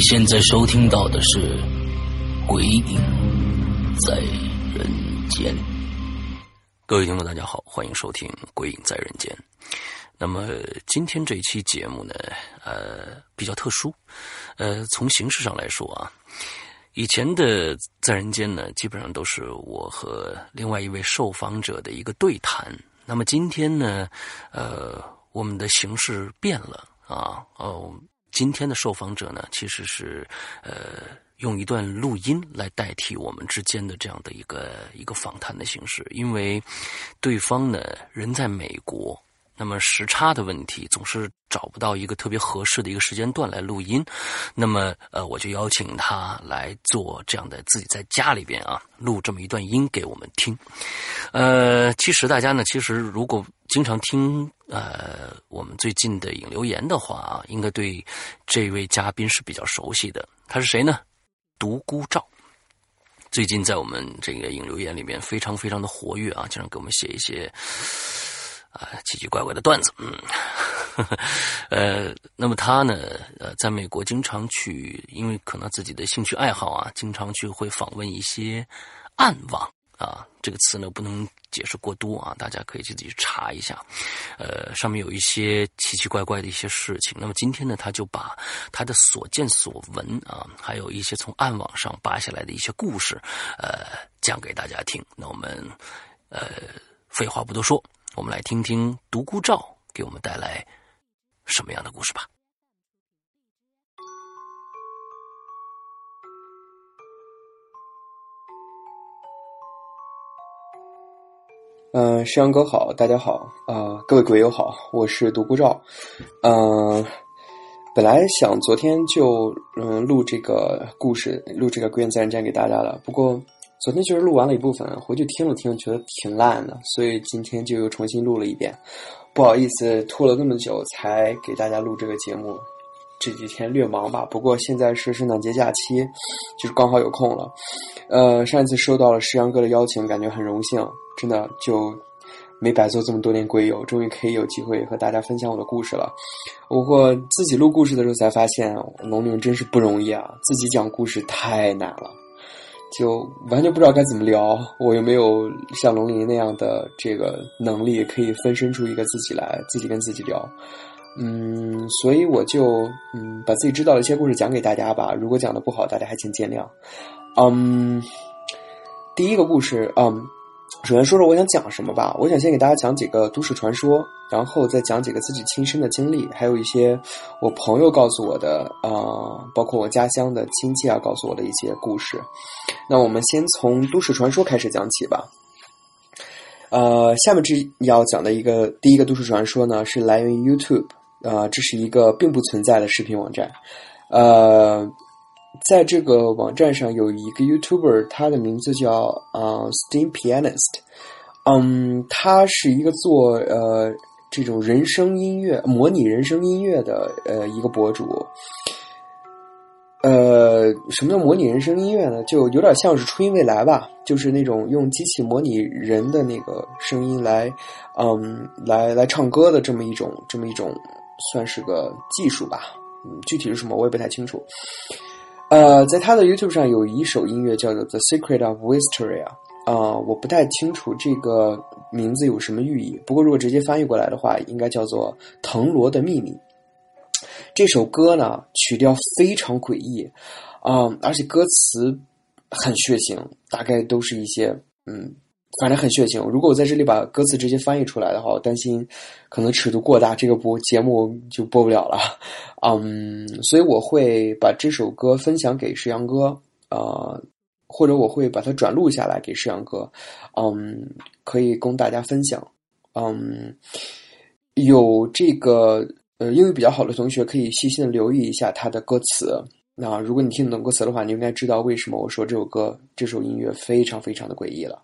现在收听到的是《鬼影在人间》。各位听众，大家好，欢迎收听《鬼影在人间》。那么今天这一期节目呢，呃，比较特殊。呃，从形式上来说啊，以前的在人间呢，基本上都是我和另外一位受访者的一个对谈。那么今天呢，呃，我们的形式变了啊，哦。今天的受访者呢，其实是呃用一段录音来代替我们之间的这样的一个一个访谈的形式，因为对方呢人在美国，那么时差的问题总是找不到一个特别合适的一个时间段来录音，那么呃我就邀请他来做这样的自己在家里边啊录这么一段音给我们听。呃，其实大家呢，其实如果经常听呃我们最近的引留言的话啊，应该对这位嘉宾是比较熟悉的。他是谁呢？独孤照。最近在我们这个引留言里面非常非常的活跃啊，经常给我们写一些啊奇奇怪怪的段子。嗯，呵 呵呃，那么他呢，呃，在美国经常去，因为可能自己的兴趣爱好啊，经常去会访问一些暗网。啊，这个词呢不能解释过多啊，大家可以自己去查一下。呃，上面有一些奇奇怪怪的一些事情。那么今天呢，他就把他的所见所闻啊，还有一些从暗网上扒下来的一些故事，呃，讲给大家听。那我们呃，废话不多说，我们来听听独孤照给我们带来什么样的故事吧。嗯，山阳哥好，大家好啊，各位鬼友好，我是独孤照。嗯，本来想昨天就嗯录这个故事，录这个《鬼影在人间》给大家了。不过昨天就是录完了一部分，回去听了听，觉得挺烂的，所以今天就又重新录了一遍。不好意思，拖了那么久才给大家录这个节目。这几天略忙吧，不过现在是圣诞节假期，就是刚好有空了。呃，上一次收到了石阳哥的邀请，感觉很荣幸，真的就没白做这么多年鬼友，终于可以有机会和大家分享我的故事了。不过自己录故事的时候才发现，农民真是不容易啊，自己讲故事太难了，就完全不知道该怎么聊。我又没有像龙鳞那样的这个能力，可以分身出一个自己来，自己跟自己聊。嗯，所以我就嗯把自己知道的一些故事讲给大家吧。如果讲的不好，大家还请见谅。嗯，第一个故事，嗯，首先说说我想讲什么吧。我想先给大家讲几个都市传说，然后再讲几个自己亲身的经历，还有一些我朋友告诉我的啊、包括我家乡的亲戚啊告诉我的一些故事。那我们先从都市传说开始讲起吧。呃，下面这要讲的一个第一个都市传说呢，是来源于 YouTube，啊、这是一个并不存在的视频网站，呃，在这个网站上有一个 YouTuber，他的名字叫啊、Steam Pianist，嗯，他是一个做呃这种人声音乐、模拟人声音乐的呃一个博主。呃，什么叫模拟人声音乐呢？就有点像是初音未来吧，就是那种用机器模拟人的那个声音来，嗯，来来唱歌的这么一种这么一种，算是个技术吧。嗯，具体是什么我也不太清楚。呃，在他的 YouTube 上有一首音乐叫做《The Secret of Wisteria》啊、我不太清楚这个名字有什么寓意，不过如果直接翻译过来的话，应该叫做《藤萝的秘密》。这首歌呢，曲调非常诡异，啊、而且歌词很血腥，大概都是一些嗯，反正很血腥。如果我在这里把歌词直接翻译出来的话，我担心可能尺度过大，这个播节目就播不了了。嗯，所以我会把这首歌分享给石阳哥，呃，或者我会把它转录下来给石阳哥，嗯，可以供大家分享。嗯，有这个呃英语比较好的同学可以细心的留意一下它的歌词。那如果你听得懂歌词的话，你应该知道为什么我说这首歌这首音乐非常非常的诡异了。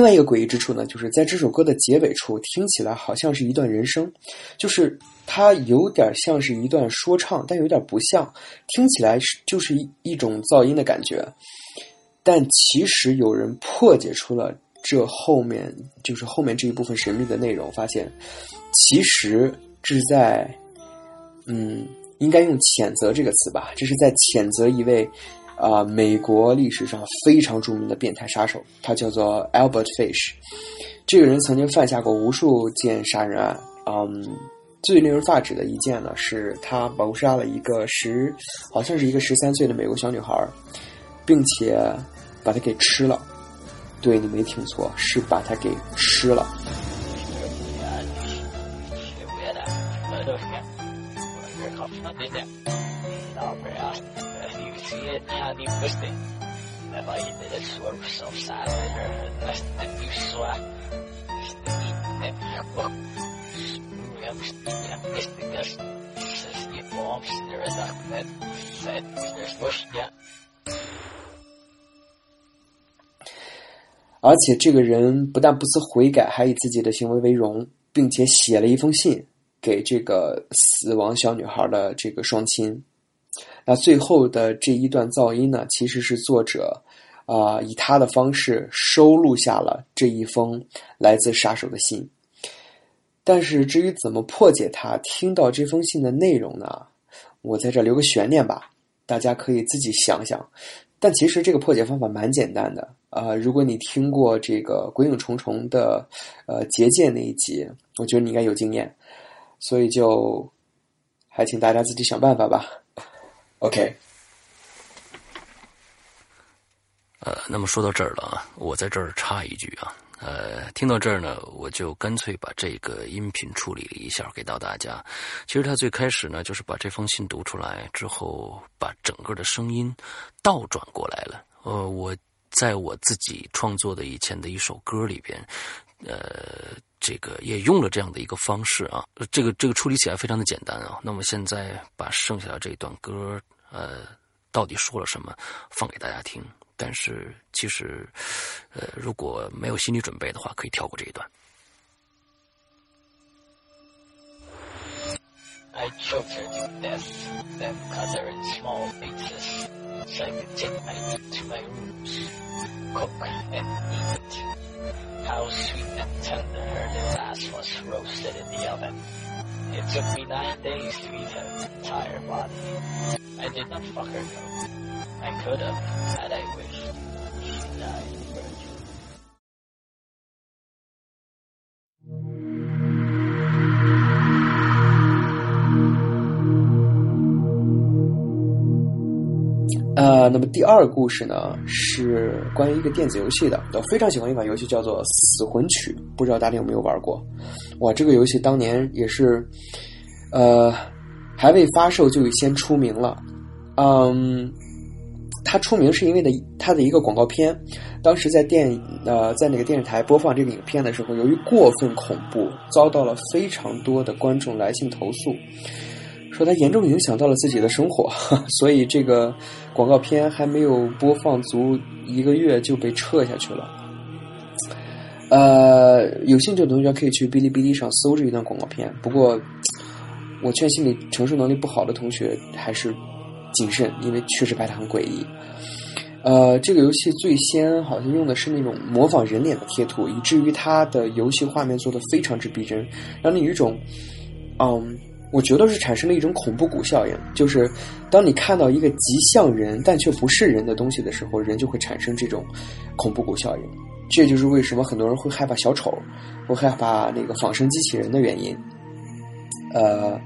另外一个诡异之处呢，就是在这首歌的结尾处，听起来好像是一段人声，就是它有点像是一段说唱，但有点不像，听起来是就是一一种噪音的感觉。但其实有人破解出了这后面就是后面这一部分神秘的内容，发现其实这是在，嗯，应该用谴责这个词吧，这是在谴责一位啊、美国历史上非常著名的变态杀手，他叫做 Albert Fish。这个人曾经犯下过无数件杀人案，嗯，最令人发指的一件呢，是他谋杀了一个十，好像是一个十三岁的美国小女孩，并且把她给吃了。对你没听错，是把她给吃了。而且这个人不但不思悔改，还以自己的行为为荣，并且写了一封信给这个死亡小女孩的这个双亲。那最后的这一段噪音呢，其实是作者啊、以他的方式收录下了这一封来自杀手的信。但是至于怎么破解它，听到这封信的内容呢，我在这留个悬念吧，大家可以自己想想。但其实这个破解方法蛮简单的啊、如果你听过这个《鬼影重重》的呃结界那一集，我觉得你应该有经验，所以就还请大家自己想办法吧。OK，呃，那么说到这儿了啊，我在这儿插一句啊，呃，听到这儿呢，我就干脆把这个音频处理了一下给到大家。其实他最开始呢，就是把这封信读出来之后，把整个的声音倒转过来了。呃，我在我自己创作的以前的一首歌里边，呃，这个也用了这样的一个方式啊，这个这个处理起来非常的简单啊。那么现在把剩下的这一段歌，呃，到底说了什么，放给大家听。但是其实，呃，如果没有心理准备的话，可以跳过这一段。How sweet and tender her ass was roasted in the oven. It took me nine days to eat her entire body. I did not fuck her though. I could have, had I wished. She died 呃，那么第二个故事呢，是关于一个电子游戏的。我非常喜欢一款游戏，叫做《死魂曲》，不知道大家有没有玩过？哇，这个游戏当年也是，呃，还未发售就先出名了。嗯，它出名是因为的它的一个广告片，当时在电呃在那个电视台播放这个影片的时候，由于过分恐怖，遭到了非常多的观众来信投诉。说它严重影响到了自己的生活，所以这个广告片还没有播放足一个月就被撤下去了。呃，有兴趣的同学可以去哔哩哔哩上搜这一段广告片。不过，我劝心理承受能力不好的同学还是谨慎，因为确实拍的很诡异。呃，这个游戏最先好像用的是那种模仿人脸的贴图，以至于它的游戏画面做的非常之逼真，让你有一种，嗯。我觉得是产生了一种恐怖谷效应，就是当你看到一个极像人但却不是人的东西的时候，人就会产生这种恐怖谷效应。这就是为什么很多人会害怕小丑，会害怕那个仿生机器人的原因。呃，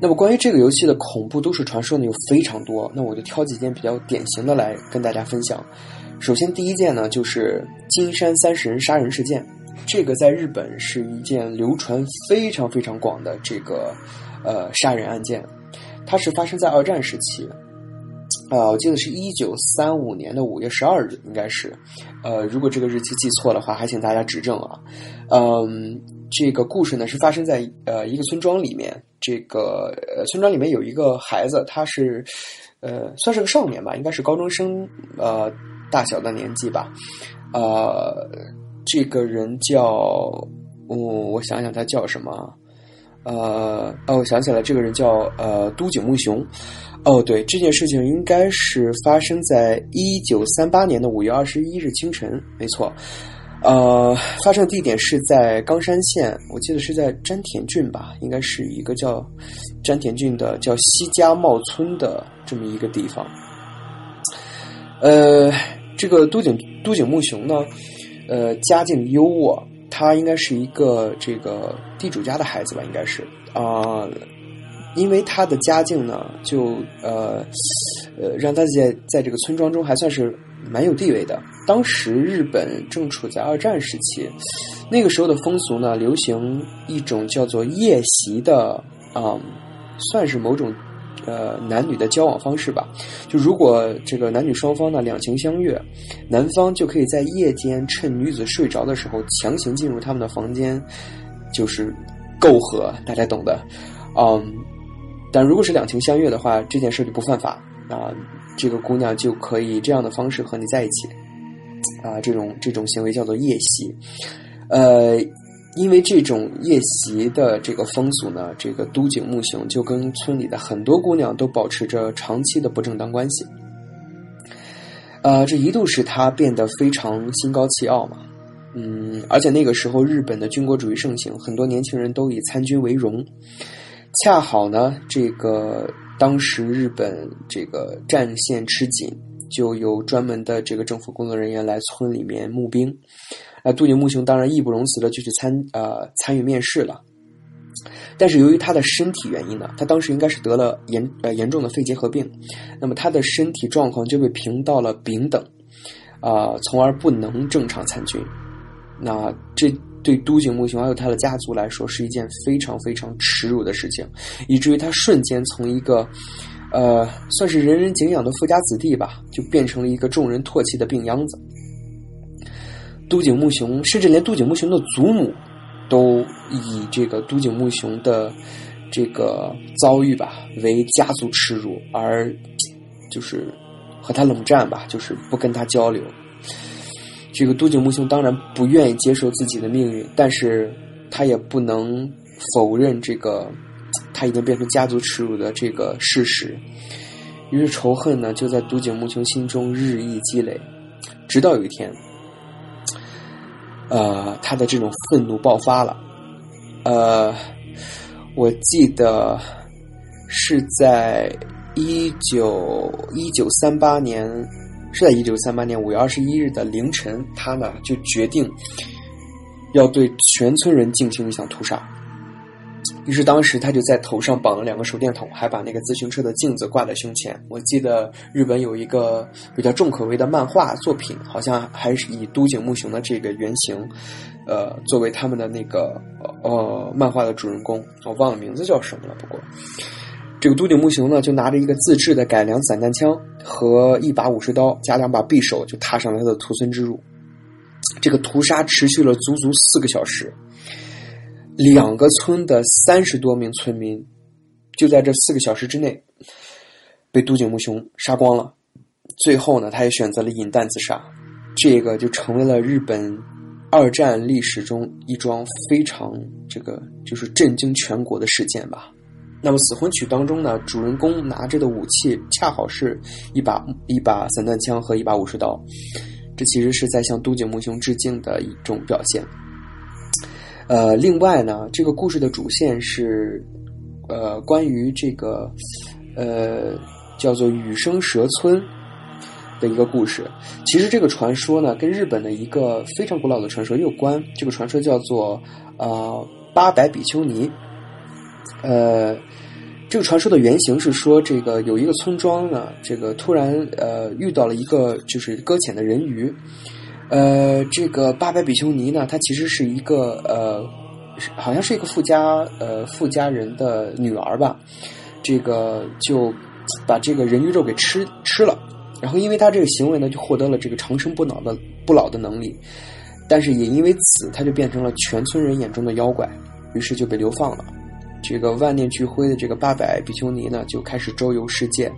那么关于这个游戏的恐怖都市传说呢，有非常多，那我就挑几件比较典型的来跟大家分享。首先，第一件呢，就是金山三十人杀人事件。这个在日本是一件流传非常非常广的这个呃杀人案件，它是发生在二战时期，啊、我记得是一九三五年的五月十二日，应该是，呃，如果这个日期记错的话，还请大家指正啊。嗯，这个故事呢是发生在呃一个村庄里面，这个呃村庄里面有一个孩子，他是呃算是个少年吧，应该是高中生呃大小的年纪吧，呃。这个人叫，嗯，我想想他叫什么，呃，哦，我想起来，这个人叫呃都井木雄。哦，对，这件事情应该是发生在一九三八年的五月二十一日清晨，没错。呃，发生地点是在冈山县，我记得是在詹田郡吧，应该是一个叫詹田郡的叫西家茂村的这么一个地方。呃，这个都井都井木雄呢？呃，家境优渥，他应该是一个这个地主家的孩子吧，应该是啊、因为他的家境呢，就呃呃让他在在这个村庄中还算是蛮有地位的。当时日本正处在二战时期，那个时候的风俗呢，流行一种叫做夜袭的啊、算是某种呃男女的交往方式吧。就如果这个男女双方呢两情相悦，男方就可以在夜间趁女子睡着的时候强行进入他们的房间，就是媾和，大家懂的。嗯，但如果是两情相悦的话，这件事就不犯法啊，这个姑娘就可以这样的方式和你在一起啊，这种这种行为叫做夜袭，呃。因为这种夜袭的这个风俗呢，这个都井木雄就跟村里的很多姑娘都保持着长期的不正当关系。呃，这一度使他变得非常心高气傲嘛，嗯，而且那个时候日本的军国主义盛行，很多年轻人都以参军为荣。恰好呢，这个当时日本这个战线吃紧，就有专门的这个政府工作人员来村里面募兵。那渡井木雄当然义不容辞的就去参呃参与面试了，但是由于他的身体原因呢，他当时应该是得了严呃严重的肺结核病，那么他的身体状况就被评到了丙等，啊，从而不能正常参军。那这对都井木雄还有他的家族来说是一件非常非常耻辱的事情，以至于他瞬间从一个呃算是人人敬仰的富家子弟吧，就变成了一个众人唾弃的病秧子。都井木雄，甚至连都井木雄的祖母，都以这个都井木雄的这个遭遇吧为家族耻辱，而就是和他冷战吧，就是不跟他交流。这个都井木雄当然不愿意接受自己的命运，但是他也不能否认这个他已经变成家族耻辱的这个事实。于是仇恨呢就在都井木雄心中日益积累，直到有一天。呃，他的这种愤怒爆发了。呃，我记得是在一九一九三八年，是在一九三八年五月二十一日的凌晨，他呢就决定要对全村人进行一场屠杀。于是当时他就在头上绑了两个手电筒，还把那个自行车的镜子挂在胸前。我记得日本有一个比较重口味的漫画作品，好像还是以都井木雄的这个原型，呃，作为他们的那个呃漫画的主人公。我忘了名字叫什么了。不过，这个都井木雄呢，就拿着一个自制的改良散弹枪和一把武士刀加两把匕首，就踏上了他的屠村之路。这个屠杀持续了足足四个小时。两个村的三十多名村民，就在这四个小时之内被都井木雄杀光了。最后呢，他也选择了饮弹自杀。这个就成为了日本二战历史中一桩非常这个就是震惊全国的事件吧。那么死魂曲当中呢，主人公拿着的武器恰好是一把一把散弹枪和一把武士刀，这其实是在向都井木雄致敬的一种表现。呃，另外呢，这个故事的主线是，呃，关于这个，呃，叫做羽生蛇村的一个故事。其实这个传说呢，跟日本的一个非常古老的传说有关。这个传说叫做呃八百比丘尼。呃，这个传说的原型是说，这个有一个村庄呢，这个突然呃遇到了一个就是搁浅的人鱼。呃，这个八百比丘尼呢，她其实是一个呃，好像是一个富家呃富家人的女儿吧。这个就把这个人鱼肉给吃吃了，然后因为她这个行为呢，就获得了这个长生不老的不老的能力。但是也因为此，她就变成了全村人眼中的妖怪，于是就被流放了。这个万念俱灰的这个八百比丘尼呢，就开始周游世界，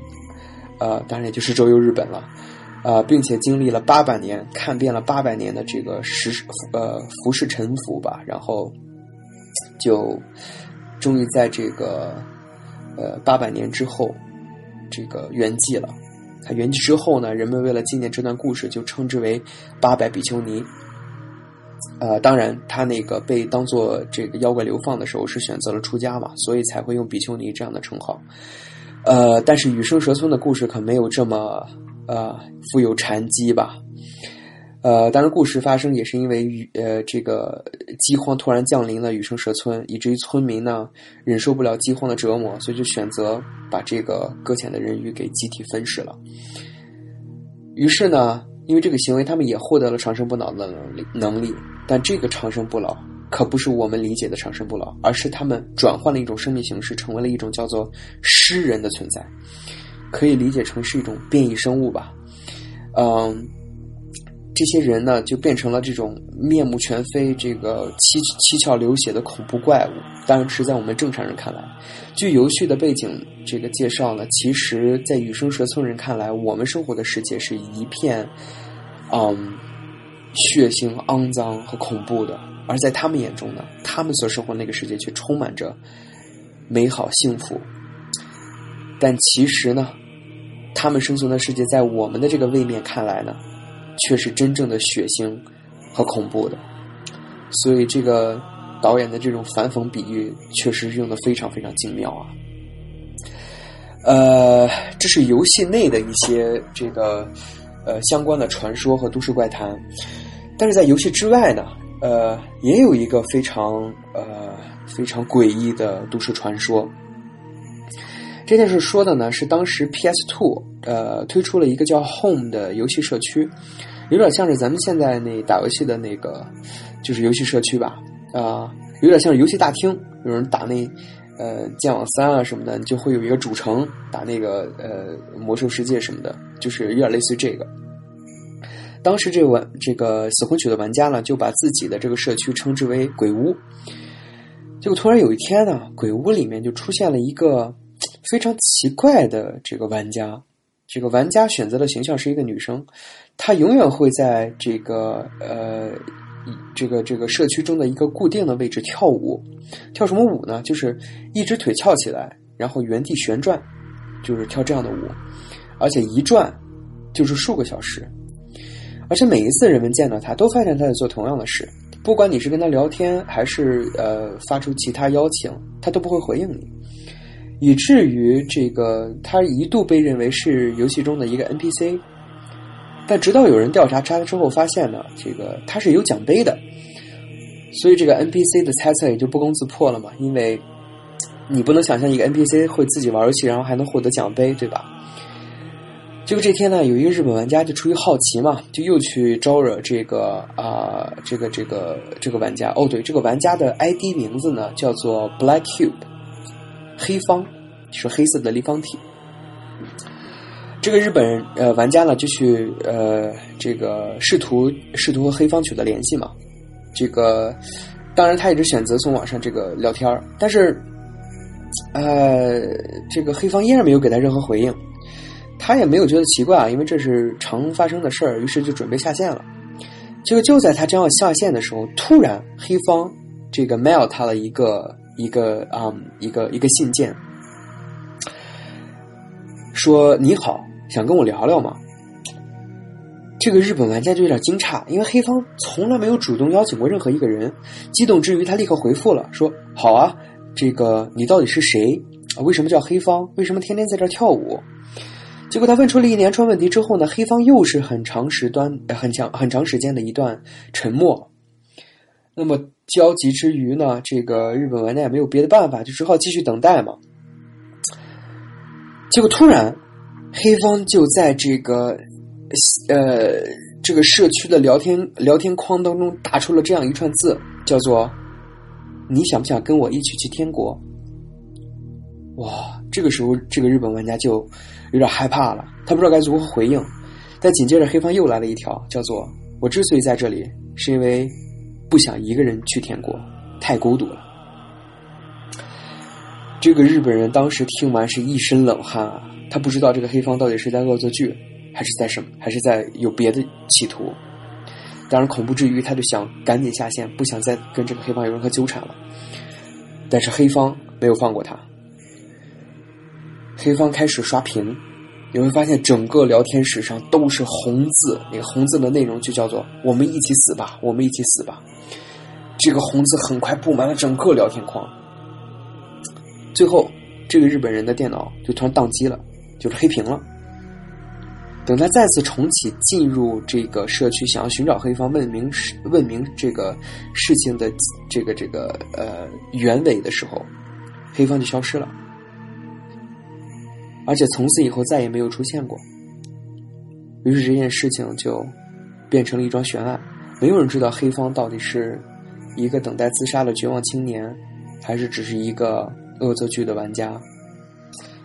呃，当然也就是周游日本了。啊，并且经历了八百年，看遍了八百年的这个时呃浮世沉浮吧，然后就终于在这个呃八百年之后，这个圆寂了。他圆寂之后呢，人们为了纪念这段故事，就称之为八百比丘尼。呃，当然，他那个被当做这个妖怪流放的时候，是选择了出家嘛，所以才会用比丘尼这样的称号。呃，但是羽生蛇村的故事可没有这么。呃，富有禅机吧，呃，当然，故事发生也是因为雨呃，这个饥荒突然降临了羽生蛇村，以至于村民呢忍受不了饥荒的折磨，所以就选择把这个搁浅的人鱼给集体分食了。于是呢，因为这个行为，他们也获得了长生不老的能力能力，但这个长生不老可不是我们理解的长生不老，而是他们转换了一种生命形式，成为了一种叫做诗人的存在，可以理解成是一种变异生物吧。嗯，这些人呢，就变成了这种面目全非、这个七七窍流血的恐怖怪物。当然是在我们正常人看来，据游戏的背景这个介绍呢，其实，在羽生蛇村人看来，我们生活的世界是一片，嗯，血腥、肮脏和恐怖的；而在他们眼中呢，他们所生活的那个世界却充满着美好、幸福。但其实呢，他们生存的世界，在我们的这个位面看来呢，却是真正的血腥和恐怖的。所以，这个导演的这种反讽比喻，确实是用的非常非常精妙啊。呃，这是游戏内的一些这个呃相关的传说和都市怪谈，但是在游戏之外呢，呃，也有一个非常呃非常诡异的都市传说。这件事说的呢是当时 PS Two 呃推出了一个叫 Home 的游戏社区，有点像是咱们现在那打游戏的那个就是游戏社区吧啊、有点像是游戏大厅，有人打那呃剑网三啊什么的，就会有一个主城打那个呃魔兽世界什么的，就是有点类似于这个。当时这玩这个死魂曲的玩家呢，就把自己的这个社区称之为鬼屋。结果突然有一天呢，鬼屋里面就出现了一个非常奇怪的这个玩家。这个玩家选择的形象是一个女生，她永远会在这个呃这个这个社区中的一个固定的位置跳舞。跳什么舞呢？就是一只腿翘起来，然后原地旋转，就是跳这样的舞，而且一转就是数个小时。而且每一次人们见到他，都发现他在做同样的事，不管你是跟他聊天，还是呃发出其他邀请，他都不会回应你，以至于这个他一度被认为是游戏中的一个 NPC。但直到有人调查他之后，发现呢，这个他是有奖杯的，所以这个 NPC 的猜测也就不攻自破了嘛，因为你不能想象一个 NPC 会自己玩游戏，然后还能获得奖杯，对吧？结果这天呢，有一个日本玩家就出于好奇嘛，就又去招惹这个啊、这个这个这个玩家。哦，对，这个玩家的 ID 名字呢叫做 Black Cube，黑方，是黑色的立方体。这个日本呃玩家呢就去呃这个试图试图和黑方取得联系嘛，这个当然他也是选择从网上这个聊天儿但是呃这个黑方依然没有给他任何回应。他也没有觉得奇怪啊，因为这是常发生的事儿，于是就准备下线了。结果就在他将要下线的时候，突然黑方这个 mail 他了一个一个啊、嗯一个一个信件，说你好，想跟我聊聊吗？这个日本玩家就有点惊诧，因为黑方从来没有主动邀请过任何一个人。激动之余，他立刻回复了，说：“好啊，这个你到底是谁？为什么叫黑方？为什么天天在这跳舞？”结果他问出了一连串问题之后呢，黑方又是很长时段、很长很长时间的一段沉默。那么焦急之余呢，这个日本玩家也没有别的办法，就只好继续等待嘛。结果突然，黑方就在这个呃这个社区的聊天聊天框当中打出了这样一串字，叫做“你想不想跟我一起去天国？”哇，这个时候这个日本玩家就有点害怕了，他不知道该如何回应。但紧接着黑方又来了一条，叫做“我之所以在这里，是因为不想一个人去天国，太孤独了。”这个日本人当时听完是一身冷汗啊，他不知道这个黑方到底是在恶作剧，还是在什么，还是在有别的企图。当然，恐怖之余，他就想赶紧下线，不想再跟这个黑方有任何纠缠了。但是黑方没有放过他，黑方开始刷屏，你会发现整个聊天室上都是红字，那个红字的内容就叫做“我们一起死吧，我们一起死吧”。这个红字很快布满了整个聊天框。最后，这个日本人的电脑就突然宕机了，就是黑屏了。等他再次重启，进入这个社区，想要寻找黑方问明事问明这个事情的这个这个呃原委的时候，黑方就消失了，而且从此以后再也没有出现过。于是这件事情就变成了一桩悬案，没有人知道黑方到底是一个等待自杀的绝望青年，还是只是一个恶作剧的玩家？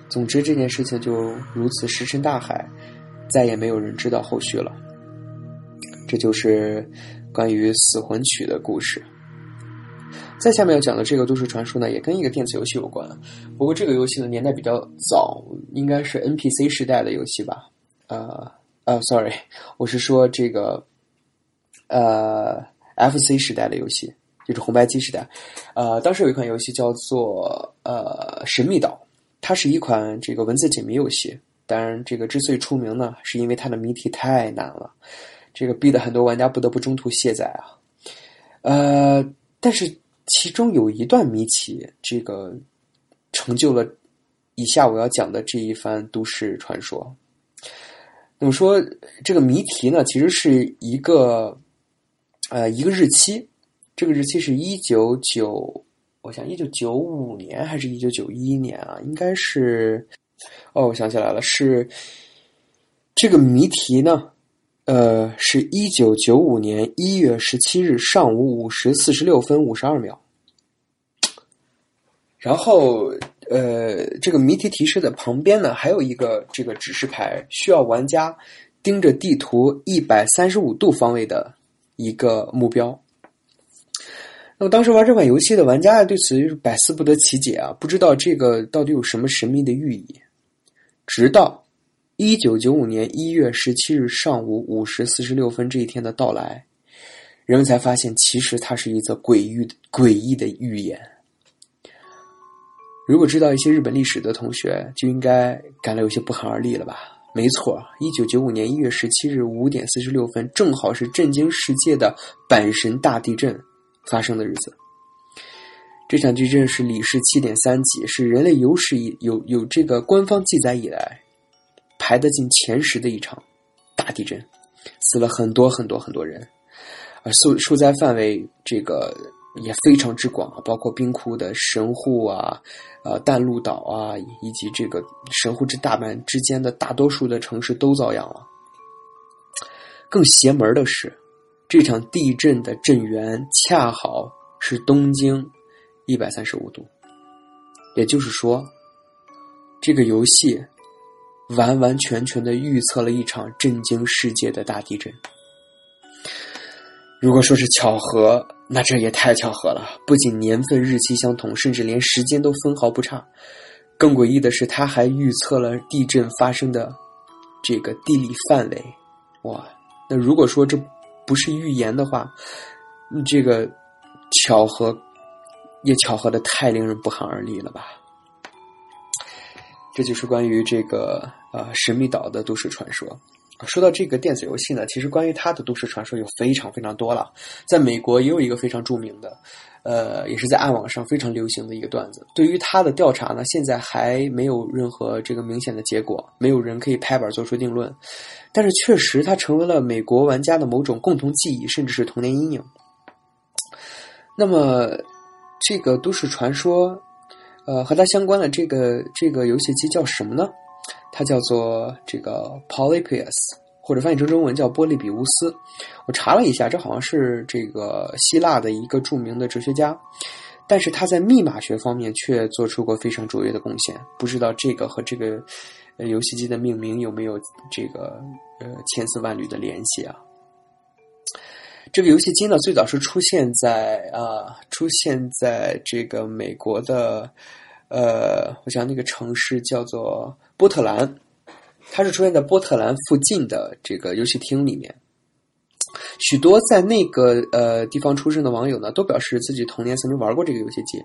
总之，这件事情就如此石沉大海，再也没有人知道后续了。这就是关于死魂曲的故事。再下面要讲的这个都市传说呢，也跟一个电子游戏有关。不过这个游戏的年代比较早，应该是 NPC 时代的游戏吧？呃呃，sorry，我是说这个呃 FC 时代的游戏，就是红白机时代。呃，当时有一款游戏叫做呃《神秘岛》，它是一款这个文字解谜游戏。当然，这个之所以出名呢，是因为它的谜题太难了，这个逼得很多玩家不得不中途卸载啊。呃，但是。其中有一段谜题，这个成就了以下我要讲的这一番都市传说。那么说，这个谜题呢，其实是一个呃一个日期，这个日期是一九九，我想一九九五年还是一九九一年啊？应该是哦，我想起来了，是这个谜题呢。呃，是一九九五年一月十七日上午五时四十六分五十二秒。然后，呃，这个谜题提示的旁边呢，还有一个这个指示牌，需要玩家盯着地图一百三十五度方位的一个目标。那么当时玩这款游戏的玩家对此就是百思不得其解啊，不知道这个到底有什么神秘的寓意，直到。一九九五年一月十七日上午五时四十六分这一天的到来，人们才发现，其实它是一则诡异的诡异的预言。如果知道一些日本历史的同学，就应该感到有些不寒而栗了吧？没错，一九九五年一月十七日五点四十六分，正好是震惊世界的阪神大地震发生的日子。这场地震是里氏七点三级，是人类有史以有有这个官方记载以来。排得进前十的一场大地震，死了很多很多很多人，而受受灾范围这个也非常之广啊，包括冰库的神户啊、呃淡路岛啊，以及这个神户至大阪之间的大多数的城市都遭殃了。更邪门的是，这场地震的震源恰好是东经一百三十五度，也就是说，这个游戏。完完全全的预测了一场震惊世界的大地震。如果说是巧合，那这也太巧合了。不仅年份日期相同，甚至连时间都分毫不差。更诡异的是，他还预测了地震发生的这个地理范围。哇，那如果说这不是预言的话，这个巧合也巧合的太令人不寒而栗了吧？这就是关于这个呃神秘岛的都市传说。说到这个电子游戏呢，其实关于它的都市传说有非常非常多了。在美国也有一个非常著名的，呃，也是在暗网上非常流行的一个段子。对于它的调查呢，现在还没有任何这个明显的结果，没有人可以拍板做出定论。但是确实，它成为了美国玩家的某种共同记忆，甚至是童年阴影。那么，这个都市传说。呃，和它相关的这个这个游戏机叫什么呢？它叫做这个 Polypius，或者翻译成中文叫波利比乌斯。我查了一下，这好像是这个希腊的一个著名的哲学家，但是他在密码学方面却做出过非常卓越的贡献。不知道这个和这个游戏机的命名有没有这个呃千丝万缕的联系啊？这个游戏机呢，最早是出现在啊，出现在这个美国的，呃，我想那个城市叫做波特兰，它是出现在波特兰附近的这个游戏厅里面。许多在那个呃地方出生的网友呢，都表示自己童年曾经玩过这个游戏机。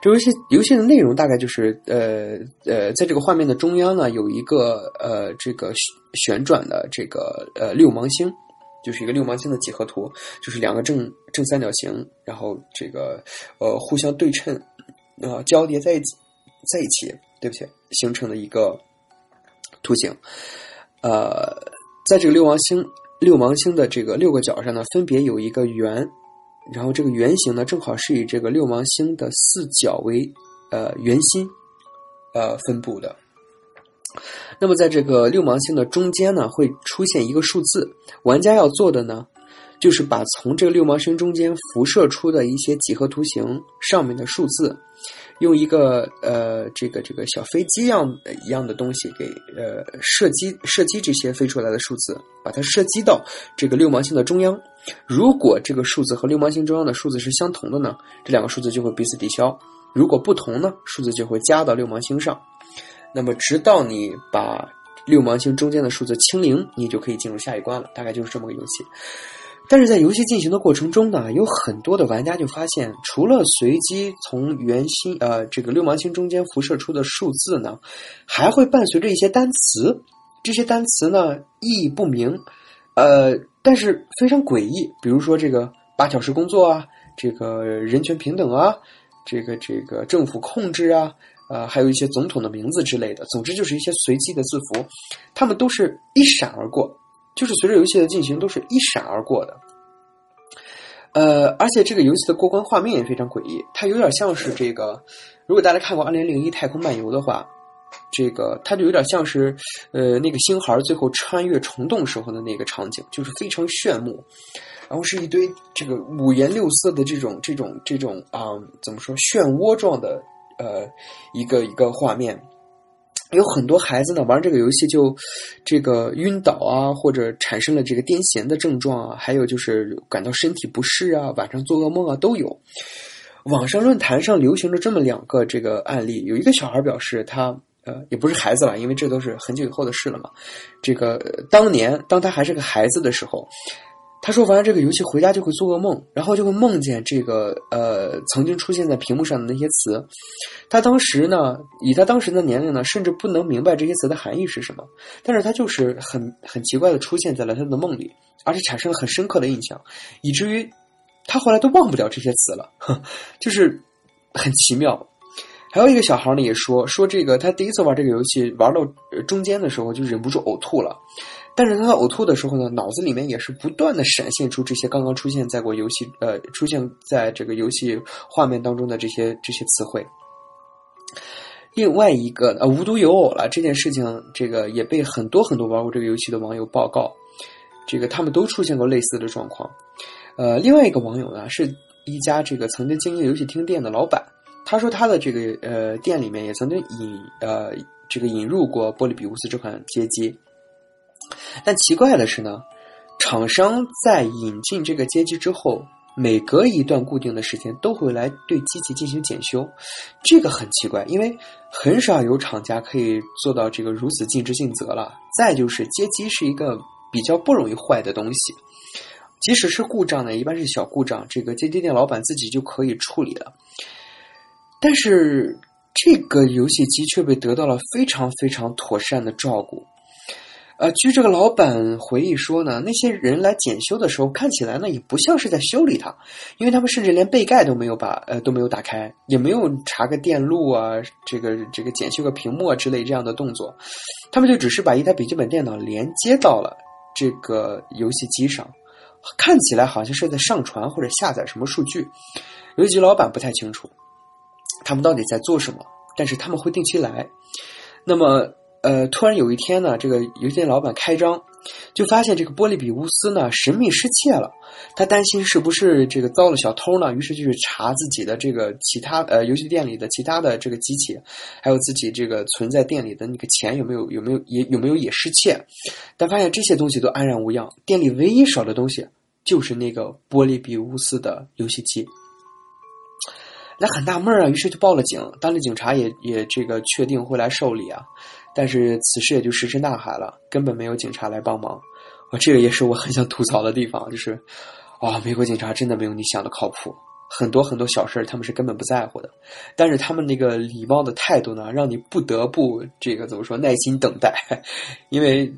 这游戏游戏的内容大概就是呃呃，在这个画面的中央呢，有一个呃这个旋转的这个呃六芒星。就是一个六芒星的几何图，就是两个正正三角形，然后这个呃互相对称，啊交叠在一起，在一起，对不起，形成的一个图形。呃，在这个六芒星六芒星的这个六个角上呢，分别有一个圆，然后这个圆形呢，正好是以这个六芒星的四角为呃圆心呃分布的。那么，在这个六芒星的中间呢，会出现一个数字。玩家要做的呢，就是把从这个六芒星中间辐射出的一些几何图形上面的数字，用一个呃这个这个小飞机样一样的东西给呃射击射击这些飞出来的数字，把它射击到这个六芒星的中央。如果这个数字和六芒星中央的数字是相同的呢，这两个数字就会彼此抵消；如果不同呢，数字就会加到六芒星上。那么直到你把六芒星中间的数字清零，你就可以进入下一关了。大概就是这么个游戏。但是在游戏进行的过程中呢，有很多的玩家就发现，除了随机从圆心呃这个六芒星中间辐射出的数字呢，还会伴随着一些单词。这些单词呢意义不明，呃，但是非常诡异。比如说这个八小时工作啊，这个人权平等啊，这个这个政府控制啊，呃，还有一些总统的名字之类的。总之就是一些随机的字符，它们都是一闪而过。就是随着游戏的进行，都是一闪而过的。呃，而且这个游戏的过关画面也非常诡异，它有点像是这个，如果大家看过《二零零一太空漫游》的话，这个它就有点像是呃那个星孩最后穿越虫洞时候的那个场景，就是非常炫目，然后是一堆这个五颜六色的这种这种这种啊、怎么说漩涡状的呃一个一个画面。有很多孩子呢玩这个游戏就这个晕倒啊，或者产生了这个癫痫的症状啊，还有就是感到身体不适啊，晚上做噩梦啊都有。网上论坛上流行着这么两个这个案例，有一个小孩表示他呃也不是孩子了，因为这都是很久以后的事了嘛。这个当年当他还是个孩子的时候，他说玩这个游戏回家就会做噩梦，然后就会梦见这个呃曾经出现在屏幕上的那些词。他当时呢，以他当时的年龄呢，甚至不能明白这些词的含义是什么，但是他就是很很奇怪的出现在了他的梦里，而且产生了很深刻的印象，以至于他后来都忘不了这些词了，呵 就是很奇妙。还有一个小孩呢，也说说这个他第一次玩这个游戏，玩到中间的时候就忍不住呕吐了。但是他在呕吐的时候呢，脑子里面也是不断的闪现出这些刚刚出现在过游戏呃出现在这个游戏画面当中的这些这些词汇。另外一个呃，无独有偶了，这件事情这个也被很多很多玩过这个游戏的网友报告，这个他们都出现过类似的状况。呃，另外一个网友呢，是一家这个曾经经营游戏厅店的老板，他说他的这个呃店里面也曾经引呃这个引入过波利比乌斯这款街机，但奇怪的是呢，厂商在引进这个街机之后。每隔一段固定的时间都会来对机器进行检修，这个很奇怪，因为很少有厂家可以做到这个如此尽职尽责了。再就是街机是一个比较不容易坏的东西，即使是故障呢，一般是小故障，这个街机店老板自己就可以处理了。但是这个游戏机却被得到了非常非常妥善的照顾。呃，据这个老板回忆说呢，那些人来检修的时候，看起来呢也不像是在修理它，因为他们甚至连背盖都没有把呃都没有打开，也没有查个电路啊，这个这个检修个屏幕啊之类这样的动作，他们就只是把一台笔记本电脑连接到了这个游戏机上，看起来好像是在上传或者下载什么数据。游戏老板不太清楚他们到底在做什么，但是他们会定期来。那么。呃，突然有一天呢，这个游戏店老板开张，就发现这个波利比乌斯呢神秘失窃了。他担心是不是这个遭了小偷呢，于是就去查自己的这个其他呃游戏店里的其他的这个机器，还有自己这个存在店里的那个钱有没有有没有也有没有也失窃。但发现这些东西都安然无恙，店里唯一少的东西就是那个波利比乌斯的游戏机。那很纳闷啊，于是就报了警。当地警察也也这个确定会来受理啊。但是此事也就石沉大海了，根本没有警察来帮忙。啊，这个也是我很想吐槽的地方，就是啊、美国警察真的没有你想的靠谱，很多很多小事儿他们是根本不在乎的。但是他们那个礼貌的态度呢，让你不得不这个怎么说耐心等待，因为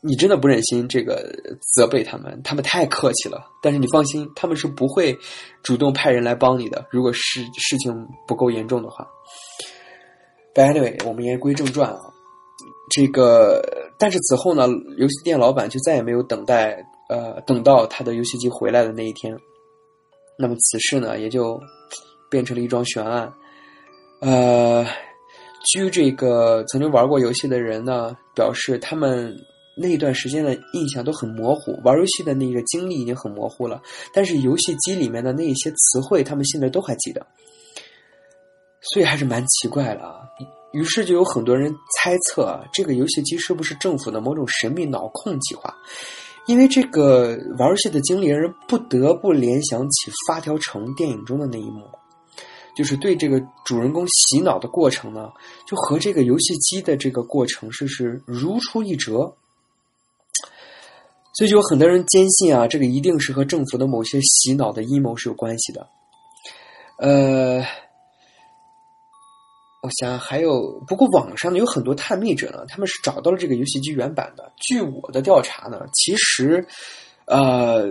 你真的不忍心这个责备他们，他们太客气了。但是你放心，他们是不会主动派人来帮你的。如果事事情不够严重的话。But anyway，我们言归正传啊。这个，但是此后呢，游戏店老板就再也没有等待，呃，等到他的游戏机回来的那一天。那么此事呢，也就变成了一桩悬案。呃，据这个曾经玩过游戏的人呢表示，他们那一段时间的印象都很模糊，玩游戏的那个经历已经很模糊了，但是游戏机里面的那一些词汇，他们现在都还记得，所以还是蛮奇怪的啊。于是就有很多人猜测啊，这个游戏机是不是政府的某种神秘脑控计划？因为这个玩游戏的经历，让人不得不联想起《发条城》电影中的那一幕。就是对这个主人公洗脑的过程呢，就和这个游戏机的这个过程是是如出一辙，所以就有很多人坚信啊，这个一定是和政府的某些洗脑的阴谋是有关系的。呃，我想还有，不过网上呢有很多探秘者呢，他们是找到了这个游戏机原版的。据我的调查呢，其实，呃。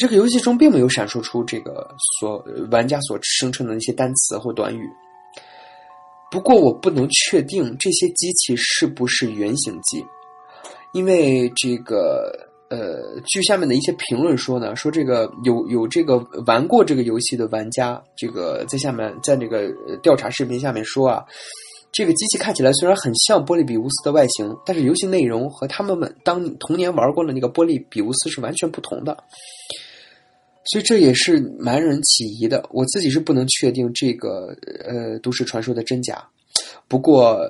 这个游戏中并没有闪烁出这个所玩家所声称的那些单词或短语。不过我不能确定这些机器是不是原型机，因为这个呃，据下面的一些评论说呢，说这个有有这个玩过这个游戏的玩家，这个在下面在那个调查视频下面说啊，这个机器看起来虽然很像波利比乌斯的外形，但是游戏内容和他们们当童年玩过的那个波利比乌斯是完全不同的。所以这也是蛮人起疑的。我自己是不能确定这个呃都市传说的真假，不过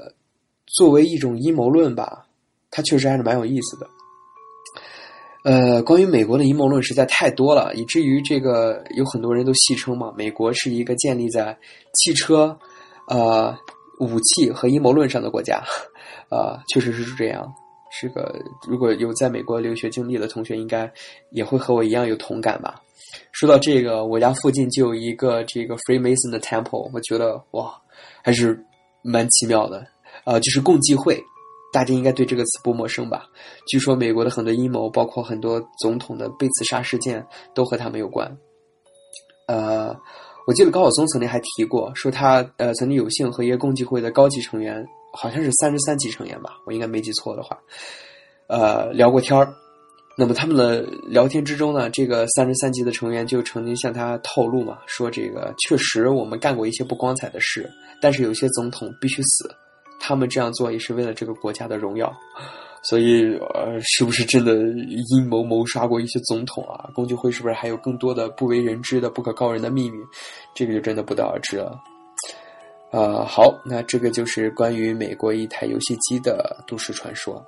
作为一种阴谋论吧，它确实还是蛮有意思的。呃，关于美国的阴谋论实在太多了，以至于这个有很多人都戏称嘛，美国是一个建立在汽车、呃武器和阴谋论上的国家。啊，确实是这样。是个如果有在美国留学经历的同学，应该也会和我一样有同感吧。说到这个，我家附近就有一个这个 Freemason 的 Temple，我觉得哇，还是蛮奇妙的。呃，就是共济会，大家应该对这个词不陌生吧？据说美国的很多阴谋，包括很多总统的被刺杀事件，都和他们有关。呃，我记得高晓松曾经还提过，说他呃曾经有幸和一个共济会的高级成员，好像是三十三级成员吧，我应该没记错的话，呃，聊过天儿。那么他们的聊天之中呢，这个三十三级的成员就曾经向他透露嘛，说这个确实我们干过一些不光彩的事，但是有些总统必须死，他们这样做也是为了这个国家的荣耀。所以，呃，是不是真的阴谋谋杀过一些总统啊？工具会是不是还有更多的不为人知的不可告人的秘密？这个就真的不得而知了。啊，好，那这个就是关于美国一台游戏机的都市传说。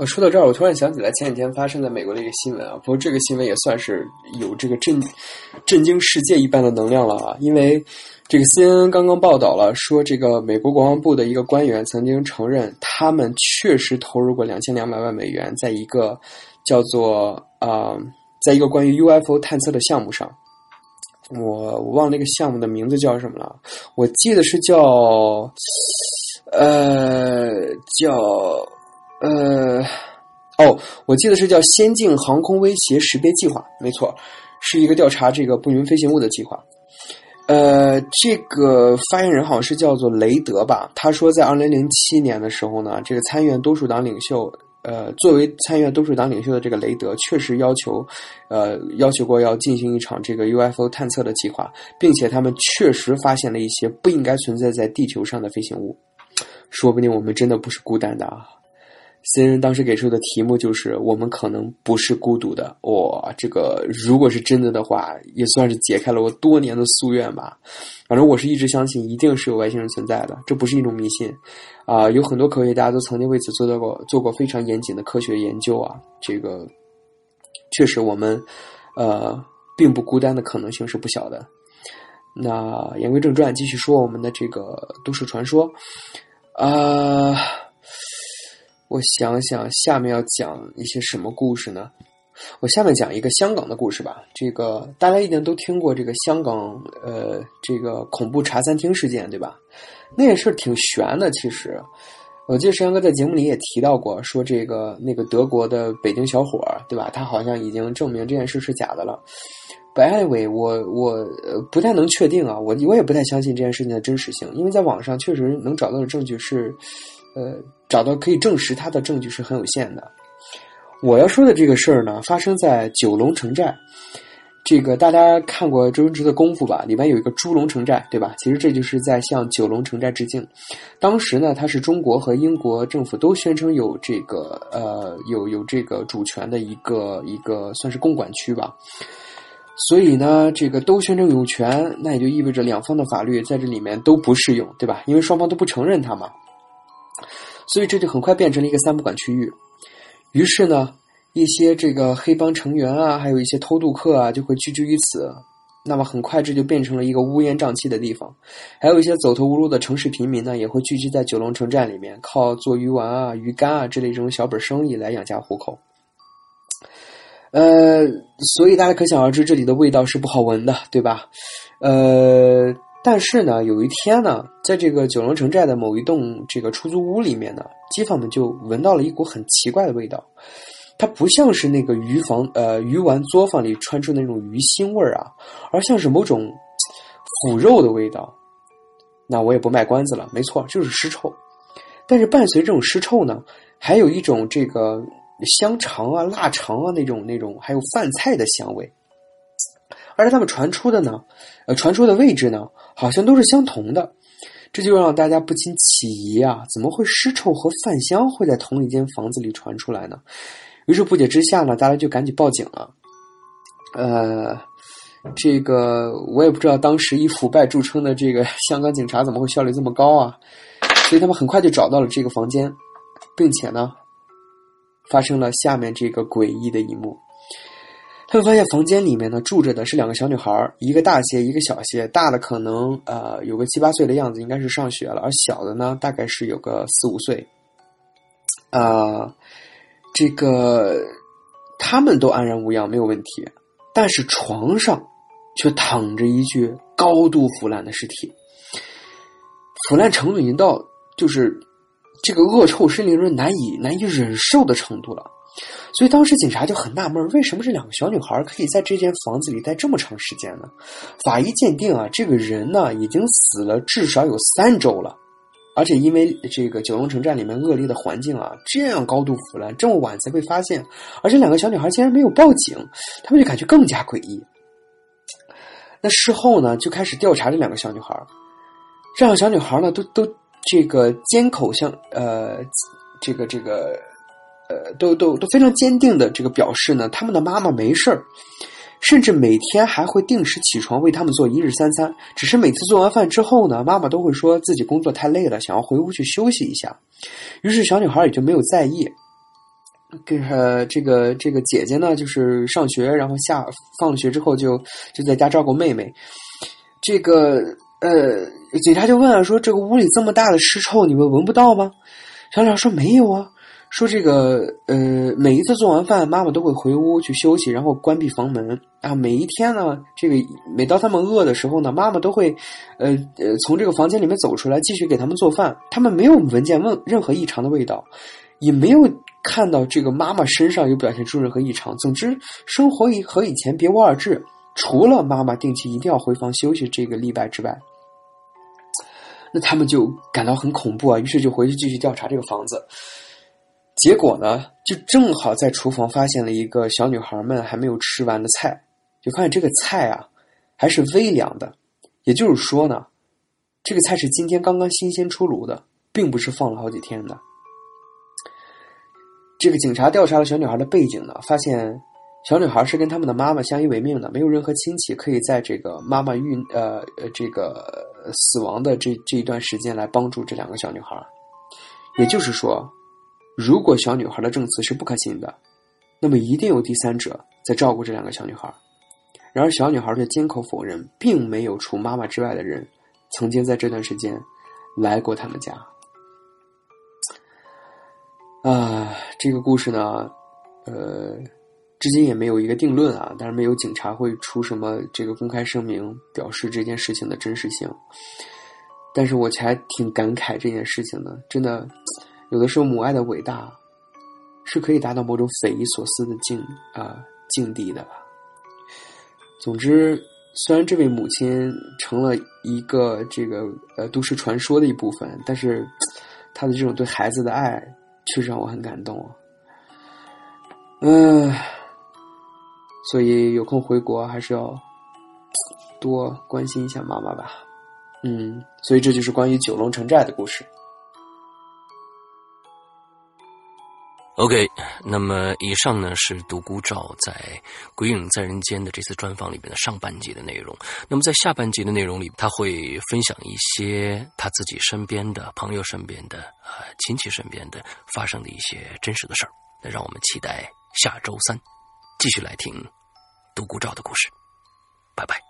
呃，说到这儿，我突然想起来前几天发生在美国的一个新闻啊，不过这个新闻也算是有这个震震惊世界一般的能量了啊，因为这个 CNN 刚刚报道了，说这个美国国防部的一个官员曾经承认，他们确实投入过两千两百万美元，在一个叫做啊，在一个关于 UFO 探测的项目上，我我忘了那个项目的名字叫什么了，我记得是叫呃叫。呃，哦，我记得是叫“先进航空威胁识别计划”，没错，是一个调查这个不明飞行物的计划。呃，这个发言人好像是叫做雷德吧？他说，在二零零七年的时候呢，这个参议院多数党领袖，呃，作为参议院多数党领袖的这个雷德，确实要求，呃，要求过要进行一场这个 UFO 探测的计划，并且他们确实发现了一些不应该存在在地球上的飞行物。说不定我们真的不是孤单的啊！新人当时给出的题目就是：“我们可能不是孤独的。”哇，这个如果是真的的话，也算是解开了我多年的夙愿吧。反正我是一直相信，一定是有外星人存在的，这不是一种迷信啊。有很多科学家都曾经为此做到过做过非常严谨的科学研究啊。这个确实，我们呃并不孤单的可能性是不小的。那言归正传，继续说我们的这个都市传说啊。我想想，下面要讲一些什么故事呢？我下面讲一个香港的故事吧。这个大家一定都听过这个香港呃这个恐怖茶餐厅事件，对吧？那件事挺悬的。其实，我记得石阳哥在节目里也提到过，说这个那个德国的北京小伙对吧？他好像已经证明这件事是假的了。By anyway，我我不太能确定啊，我我也不太相信这件事情的真实性，因为在网上确实能找到的证据是。呃，找到可以证实他的证据是很有限的。我要说的这个事儿呢，发生在九龙城寨。这个大家看过周星驰的功夫吧？里面有一个猪龙城寨，对吧？其实这就是在向九龙城寨致敬。当时呢，它是中国和英国政府都宣称有这个呃有有这个主权的一个一个算是共管区吧。所以呢，这个都宣称有权，那也就意味着两方的法律在这里面都不适用，对吧？因为双方都不承认它嘛。所以这就很快变成了一个三不管区域。于是呢，一些这个黑帮成员啊，还有一些偷渡客啊，就会聚居于此。那么很快这就变成了一个乌烟瘴气的地方。还有一些走投无路的城市平民呢，也会聚集在九龙城寨里面，靠做鱼丸啊、鱼干啊之类这种小本生意来养家糊口。呃，所以大家可想而知，这里的味道是不好闻的，对吧？呃，但是呢，有一天呢，在这个九龙城寨的某一栋这个出租屋里面呢，街坊们就闻到了一股很奇怪的味道。它不像是那个鱼房呃鱼丸作坊里传出的那种鱼腥味儿啊，而像是某种腐肉的味道。那我也不卖关子了，没错，就是尸臭。但是伴随这种尸臭呢，还有一种这个。香肠啊、腊肠啊那种那种，还有饭菜的香味，而且他们传出的呢，呃，传出的位置呢，好像都是相同的，这就让大家不禁起疑啊，怎么会尸臭和饭香会在同一间房子里传出来呢？于是不解之下呢，大家就赶紧报警了。呃，这个我也不知道当时以腐败著称的这个香港警察怎么会效率这么高啊？所以他们很快就找到了这个房间，并且呢。发生了下面这个诡异的一幕，他们发现房间里面呢住着的是两个小女孩，一个大些，一个小些。大的可能呃有个七八岁的样子，应该是上学了；而小的呢，大概是有个四五岁。啊，这个他们都安然无恙，没有问题，但是床上却躺着一具高度腐烂的尸体，腐烂程度已经到就是。这个恶臭是令人难以难以忍受的程度了，所以当时警察就很纳闷，为什么这两个小女孩可以在这间房子里待这么长时间呢？法医鉴定啊，这个人呢已经死了至少有三周了，而且因为这个九龙城寨里面恶劣的环境啊，这样高度腐烂，这么晚才被发现，而且两个小女孩竟然没有报警，他们就感觉更加诡异。那事后呢，就开始调查这两个小女孩，这两个小女孩呢，都都。这个缄口相呃，这个这个都都都非常坚定的这个表示呢，他们的妈妈没事儿，甚至每天还会定时起床为他们做一日三餐。只是每次做完饭之后呢，妈妈都会说自己工作太累了，想要回屋去休息一下。于是小女孩也就没有在意。跟呃这个这个姐姐呢，就是上学，然后下放了学之后就就在家照顾妹妹。这个。呃，警察就问了，说这个屋里这么大的尸臭，你们闻不到吗？小女孩说没有啊，说这个呃，每一次做完饭，妈妈都会回屋去休息，然后关闭房门啊。每一天呢，这个每当他们饿的时候呢，妈妈都会呃呃从这个房间里面走出来，继续给他们做饭。他们没有闻见问任何异常的味道，也没有看到这个妈妈身上有表现出任何异常。总之，生活以和以前别无二致，除了妈妈定期一定要回房休息这个例外之外。那他们就感到很恐怖啊，于是就回去继续调查这个房子。结果呢，就正好在厨房发现了一个小女孩们还没有吃完的菜，就发现这个菜啊还是微凉的，也就是说呢，这个菜是今天刚刚新鲜出炉的，并不是放了好几天的。这个警察调查了小女孩的背景呢，发现。小女孩是跟他们的妈妈相依为命的，没有任何亲戚可以在这个妈妈遇呃呃这个死亡的这这一段时间来帮助这两个小女孩。也就是说，如果小女孩的证词是不可信的，那么一定有第三者在照顾这两个小女孩。然而，小女孩却缄口否认，并没有除妈妈之外的人曾经在这段时间来过他们家。啊，这个故事呢，呃。至今也没有一个定论啊，但是没有警察会出什么这个公开声明表示这件事情的真实性。但是我还挺感慨这件事情的，真的，有的时候母爱的伟大是可以达到某种匪夷所思的境啊境地的吧。总之，虽然这位母亲成了一个这个呃都市传说的一部分，但是她的这种对孩子的爱确实让我很感动。嗯。所以有空回国还是要多关心一下妈妈吧。嗯，所以这就是关于九龙城寨的故事。OK，那么以上呢是独孤照在《鬼影在人间》的这次专访里面的上半集的内容。那么在下半集的内容里，他会分享一些他自己身边的朋友身边的呃亲戚身边的发生的一些真实的事儿。那让我们期待下周三继续来听独孤照的故事。拜拜